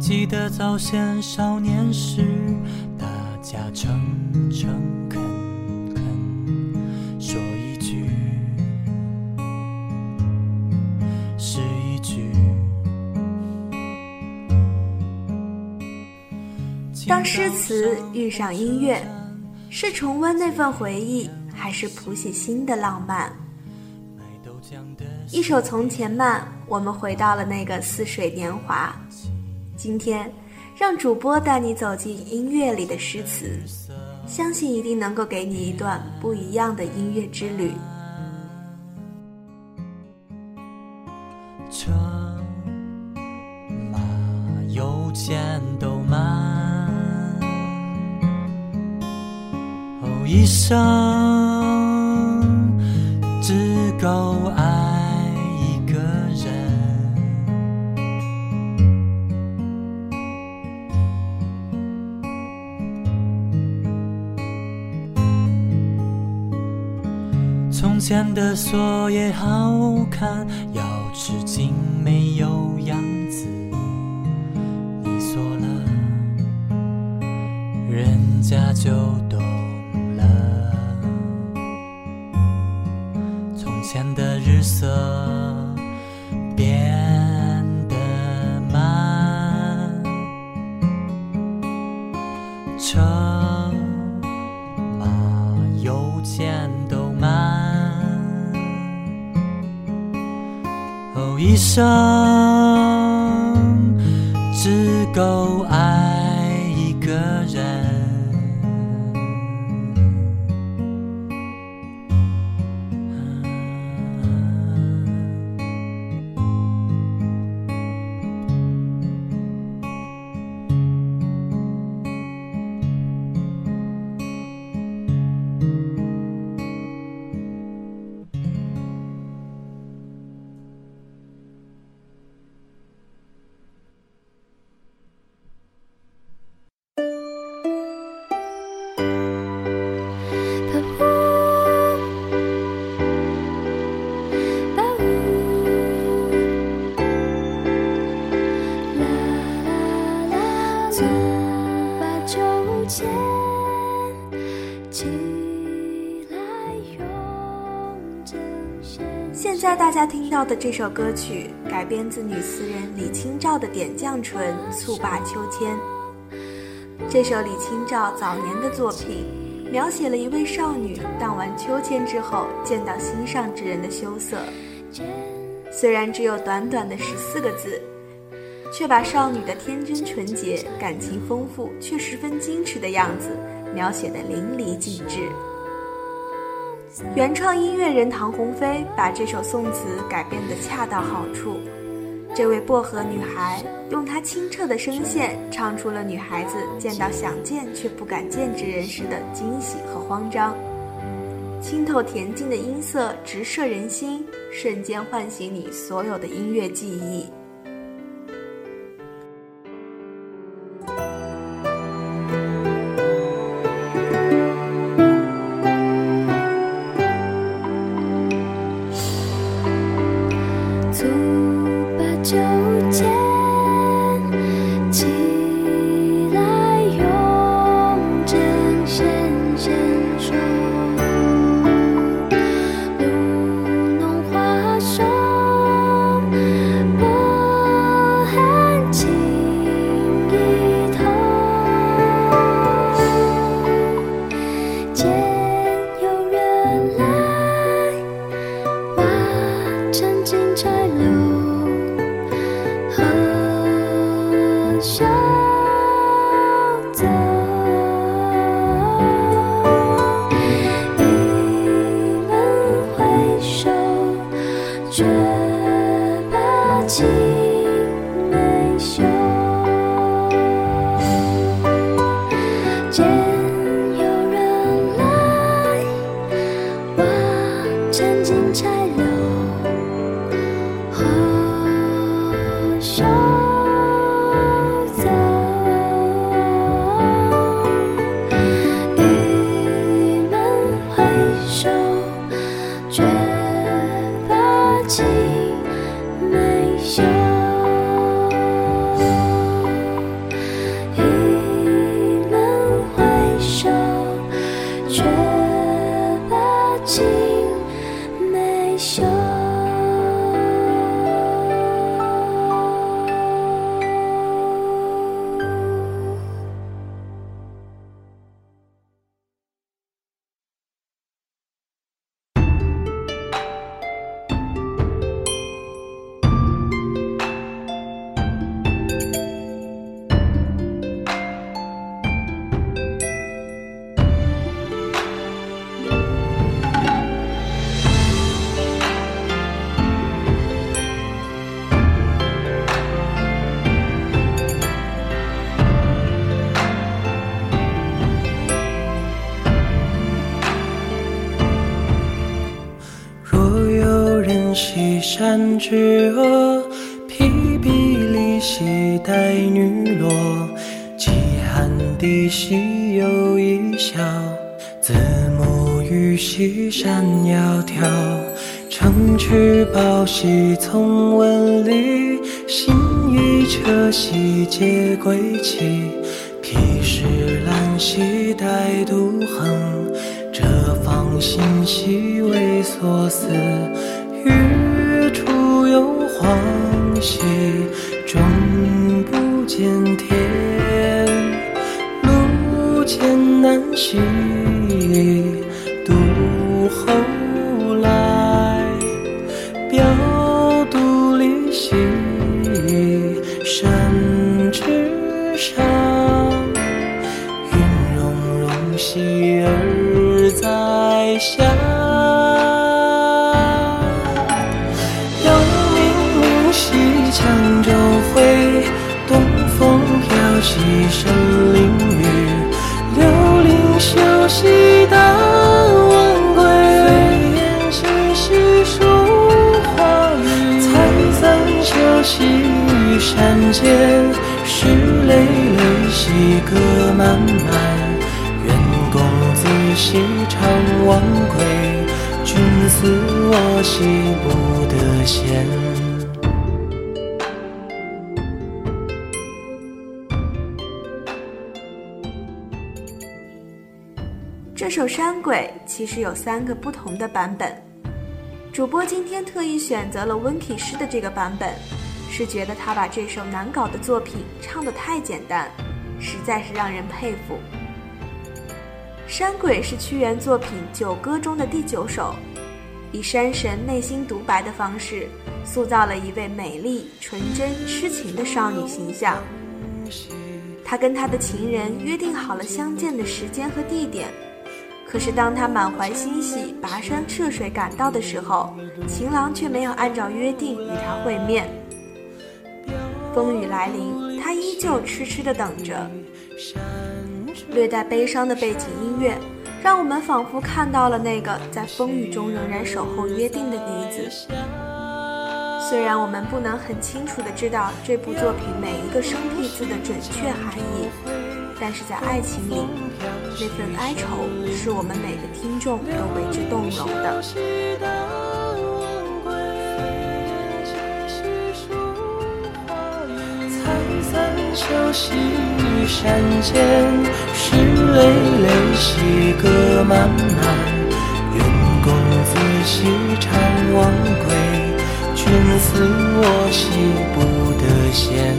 记得早先少年时，大家诚诚恳恳说一句是一句。当诗词遇上音乐，是重温那份回忆，还是谱写新的浪漫？一首《从前慢》，我们回到了那个似水年华。今天，让主播带你走进音乐里的诗词，相信一定能够给你一段不一样的音乐之旅。车马邮件都慢，哦，一生只够爱前的锁也好看，钥匙精没有样子。你锁了，人家就懂了。从前的日色一生只够爱。秋千，起来用针线。现在大家听到的这首歌曲，改编自女词人李清照的《点绛唇·蹴罢秋千》。这首李清照早年的作品，描写了一位少女荡完秋千之后见到心上之人的羞涩。虽然只有短短的十四个字，却把少女的天真纯洁、感情丰富却十分矜持的样子描写得淋漓尽致。原创音乐人唐鸿飞把这首宋词改编得恰到好处。这位薄荷女孩用她清澈的声线，唱出了女孩子见到想见却不敢见之人时的惊喜和慌张。清透恬静的音色直射人心，瞬间唤醒你所有的音乐记忆。想心没休之阿，披壁离兮带女落。饥寒地兮有一笑，子母于兮山窈窕。乘曲抱兮从文里，行于车兮皆归期。披石兰兮带杜衡，折芳心兮为所思。月出有黄兮，终不见天。路艰难兮，独后来。表独立兮，山之上。云容容兮而在下。飘兮神灵雨。流林修兮当晚归，飞燕栖兮数花雨。采桑修兮山间，石累累兮歌漫漫。愿公子兮常忘归，君思我兮不得闲。这首《山鬼》其实有三个不同的版本，主播今天特意选择了温体诗的这个版本，是觉得他把这首难搞的作品唱得太简单，实在是让人佩服。《山鬼》是屈原作品《九歌》中的第九首，以山神内心独白的方式，塑造了一位美丽、纯真、痴情的少女形象。他跟他的情人约定好了相见的时间和地点。可是，当他满怀欣喜跋山涉水赶到的时候，情郎却没有按照约定与他会面。风雨来临，他依旧痴痴地等着。略带悲伤的背景音乐，让我们仿佛看到了那个在风雨中仍然守候约定的女子。虽然我们不能很清楚地知道这部作品每一个生僻字的准确含义，但是在爱情里，那份哀愁是我们每个听众都为之动容的。采桑修兮山间，石累累兮歌漫漫。愿公子兮常忘归，君思我兮不得闲。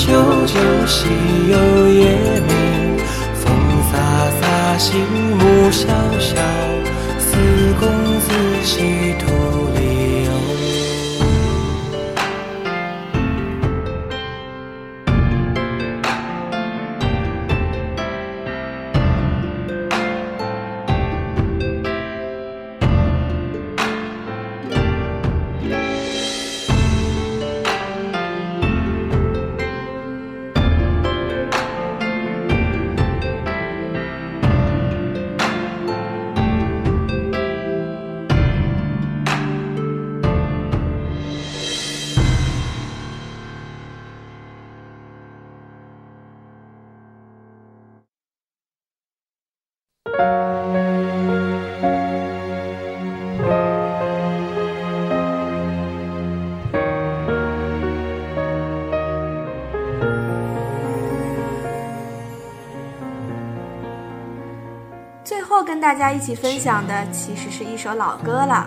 愿久久兮有夜明，风飒飒兮木萧跟大家一起分享的其实是一首老歌了。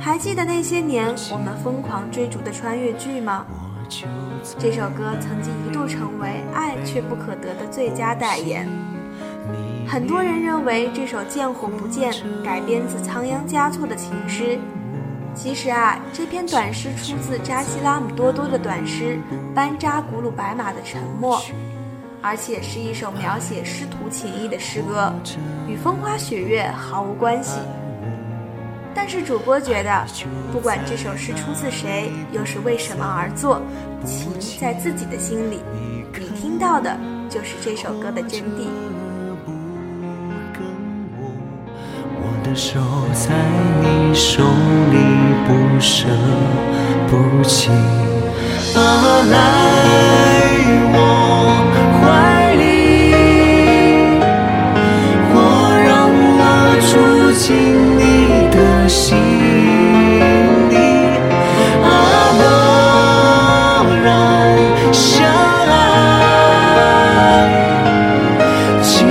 还记得那些年我们疯狂追逐的穿越剧吗？这首歌曾经一度成为爱却不可得的最佳代言。很多人认为这首《见或不见》改编自仓央嘉措的情诗，其实啊，这篇短诗出自扎西拉姆多多的短诗《班扎古鲁白马的沉默》。而且是一首描写师徒情谊的诗歌，与风花雪月毫无关系。但是主播觉得，不管这首诗出自谁，又是为什么而作，情在自己的心里，你听到的就是这首歌的真谛。我的手在你手里不舍不弃，啊，来我进你的心里，啊，默然相爱，紧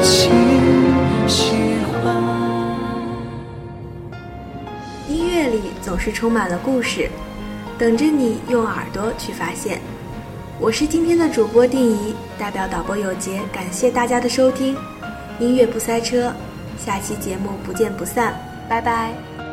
紧喜欢。音乐里总是充满了故事，等着你用耳朵去发现。我是今天的主播定怡，代表导播有杰，感谢大家的收听。音乐不塞车，下期节目不见不散，拜拜。